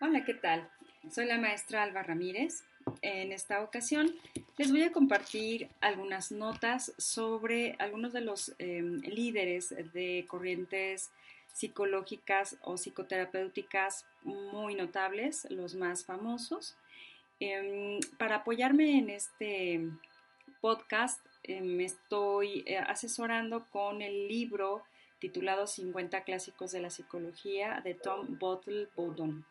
Hola, ¿qué tal? Soy la maestra Alba Ramírez. En esta ocasión les voy a compartir algunas notas sobre algunos de los eh, líderes de corrientes psicológicas o psicoterapéuticas muy notables, los más famosos. Eh, para apoyarme en este podcast, me estoy eh, asesorando con el libro titulado 50 clásicos de la psicología de Tom Bottle Bowden.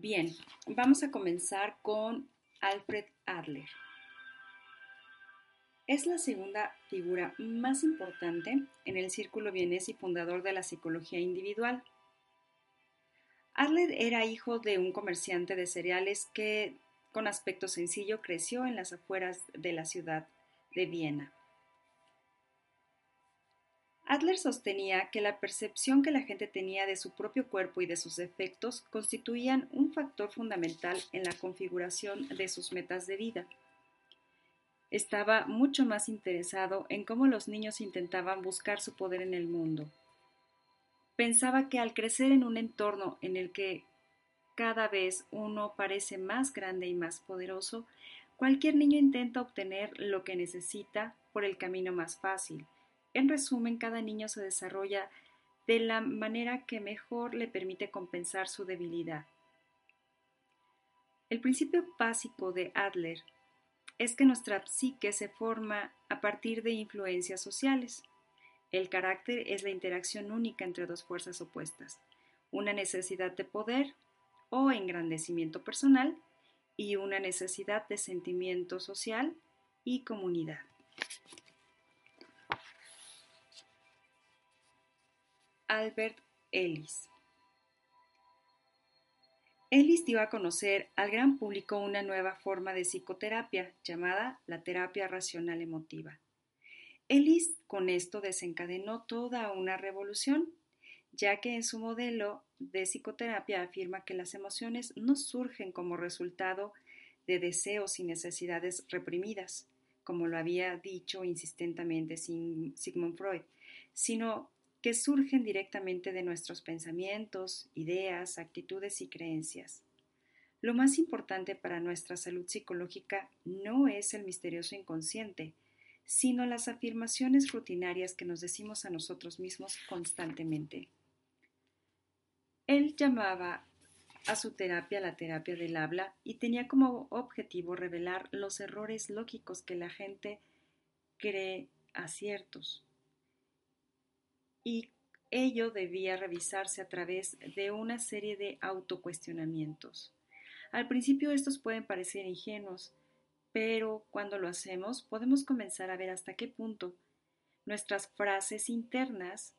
Bien, vamos a comenzar con Alfred Adler. Es la segunda figura más importante en el círculo vienés y fundador de la psicología individual. Adler era hijo de un comerciante de cereales que, con aspecto sencillo, creció en las afueras de la ciudad de Viena. Adler sostenía que la percepción que la gente tenía de su propio cuerpo y de sus efectos constituían un factor fundamental en la configuración de sus metas de vida. Estaba mucho más interesado en cómo los niños intentaban buscar su poder en el mundo. Pensaba que al crecer en un entorno en el que cada vez uno parece más grande y más poderoso, cualquier niño intenta obtener lo que necesita por el camino más fácil, en resumen, cada niño se desarrolla de la manera que mejor le permite compensar su debilidad. El principio básico de Adler es que nuestra psique se forma a partir de influencias sociales. El carácter es la interacción única entre dos fuerzas opuestas, una necesidad de poder o engrandecimiento personal y una necesidad de sentimiento social y comunidad. Albert Ellis. Ellis dio a conocer al gran público una nueva forma de psicoterapia llamada la terapia racional emotiva. Ellis con esto desencadenó toda una revolución, ya que en su modelo de psicoterapia afirma que las emociones no surgen como resultado de deseos y necesidades reprimidas, como lo había dicho insistentemente Sigmund Freud, sino que surgen directamente de nuestros pensamientos, ideas, actitudes y creencias. Lo más importante para nuestra salud psicológica no es el misterioso inconsciente, sino las afirmaciones rutinarias que nos decimos a nosotros mismos constantemente. Él llamaba a su terapia la terapia del habla y tenía como objetivo revelar los errores lógicos que la gente cree aciertos y ello debía revisarse a través de una serie de autocuestionamientos. Al principio estos pueden parecer ingenuos, pero cuando lo hacemos podemos comenzar a ver hasta qué punto nuestras frases internas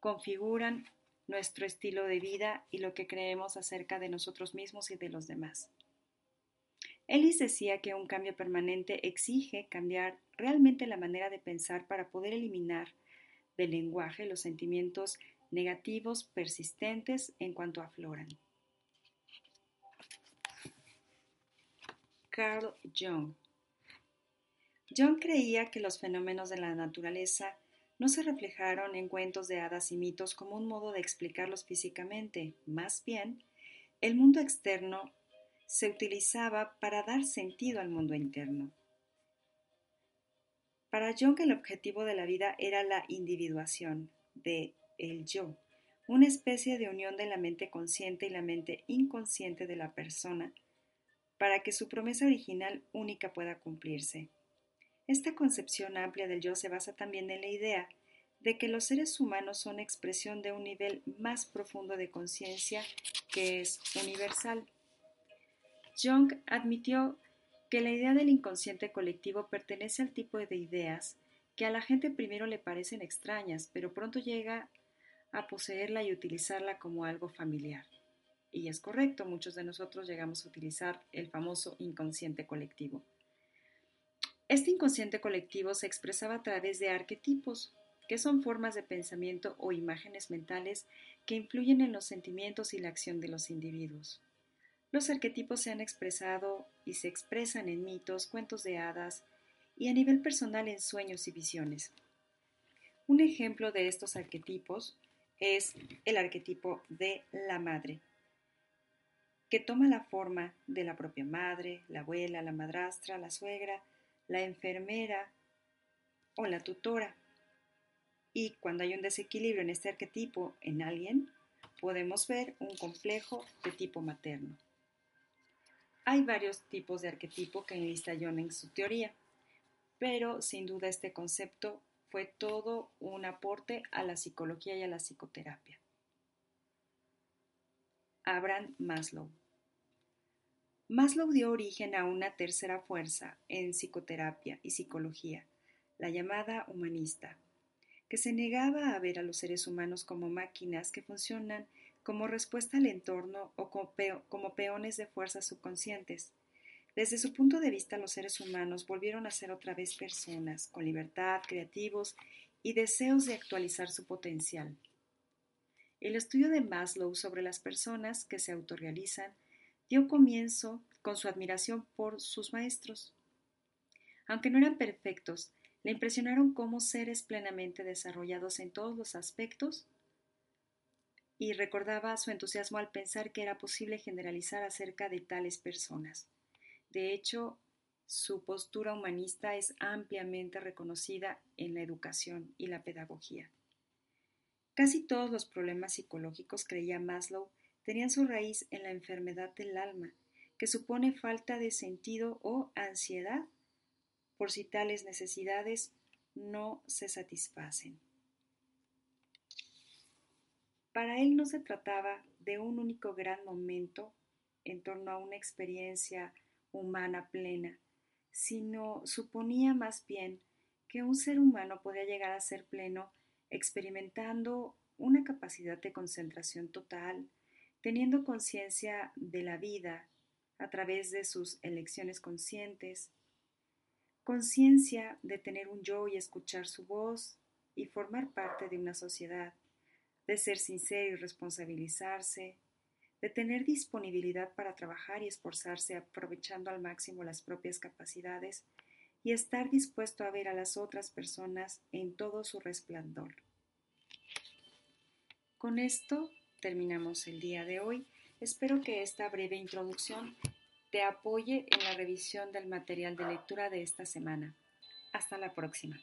configuran nuestro estilo de vida y lo que creemos acerca de nosotros mismos y de los demás. Ellis decía que un cambio permanente exige cambiar realmente la manera de pensar para poder eliminar del lenguaje los sentimientos negativos persistentes en cuanto afloran. Carl Jung Jung creía que los fenómenos de la naturaleza no se reflejaron en cuentos de hadas y mitos como un modo de explicarlos físicamente, más bien, el mundo externo se utilizaba para dar sentido al mundo interno. Para Jung el objetivo de la vida era la individuación de el yo, una especie de unión de la mente consciente y la mente inconsciente de la persona para que su promesa original única pueda cumplirse. Esta concepción amplia del yo se basa también en la idea de que los seres humanos son expresión de un nivel más profundo de conciencia que es universal. Jung admitió que la idea del inconsciente colectivo pertenece al tipo de ideas que a la gente primero le parecen extrañas, pero pronto llega a poseerla y utilizarla como algo familiar. Y es correcto, muchos de nosotros llegamos a utilizar el famoso inconsciente colectivo. Este inconsciente colectivo se expresaba a través de arquetipos, que son formas de pensamiento o imágenes mentales que influyen en los sentimientos y la acción de los individuos. Los arquetipos se han expresado y se expresan en mitos, cuentos de hadas y a nivel personal en sueños y visiones. Un ejemplo de estos arquetipos es el arquetipo de la madre. que toma la forma de la propia madre, la abuela, la madrastra, la suegra, la enfermera o la tutora. Y cuando hay un desequilibrio en este arquetipo en alguien, podemos ver un complejo de tipo materno. Hay varios tipos de arquetipo que enlista John en su teoría, pero sin duda este concepto fue todo un aporte a la psicología y a la psicoterapia. Abraham Maslow Maslow dio origen a una tercera fuerza en psicoterapia y psicología, la llamada humanista, que se negaba a ver a los seres humanos como máquinas que funcionan como respuesta al entorno o como peones de fuerzas subconscientes. Desde su punto de vista, los seres humanos volvieron a ser otra vez personas, con libertad, creativos y deseos de actualizar su potencial. El estudio de Maslow sobre las personas que se autorrealizan dio comienzo con su admiración por sus maestros. Aunque no eran perfectos, le impresionaron como seres plenamente desarrollados en todos los aspectos y recordaba su entusiasmo al pensar que era posible generalizar acerca de tales personas. De hecho, su postura humanista es ampliamente reconocida en la educación y la pedagogía. Casi todos los problemas psicológicos, creía Maslow, tenían su raíz en la enfermedad del alma, que supone falta de sentido o ansiedad por si tales necesidades no se satisfacen. Para él no se trataba de un único gran momento en torno a una experiencia humana plena, sino suponía más bien que un ser humano podía llegar a ser pleno experimentando una capacidad de concentración total, teniendo conciencia de la vida a través de sus elecciones conscientes, conciencia de tener un yo y escuchar su voz y formar parte de una sociedad, de ser sincero y responsabilizarse, de tener disponibilidad para trabajar y esforzarse aprovechando al máximo las propias capacidades y estar dispuesto a ver a las otras personas en todo su resplandor. Con esto terminamos el día de hoy. Espero que esta breve introducción te apoye en la revisión del material de lectura de esta semana. Hasta la próxima.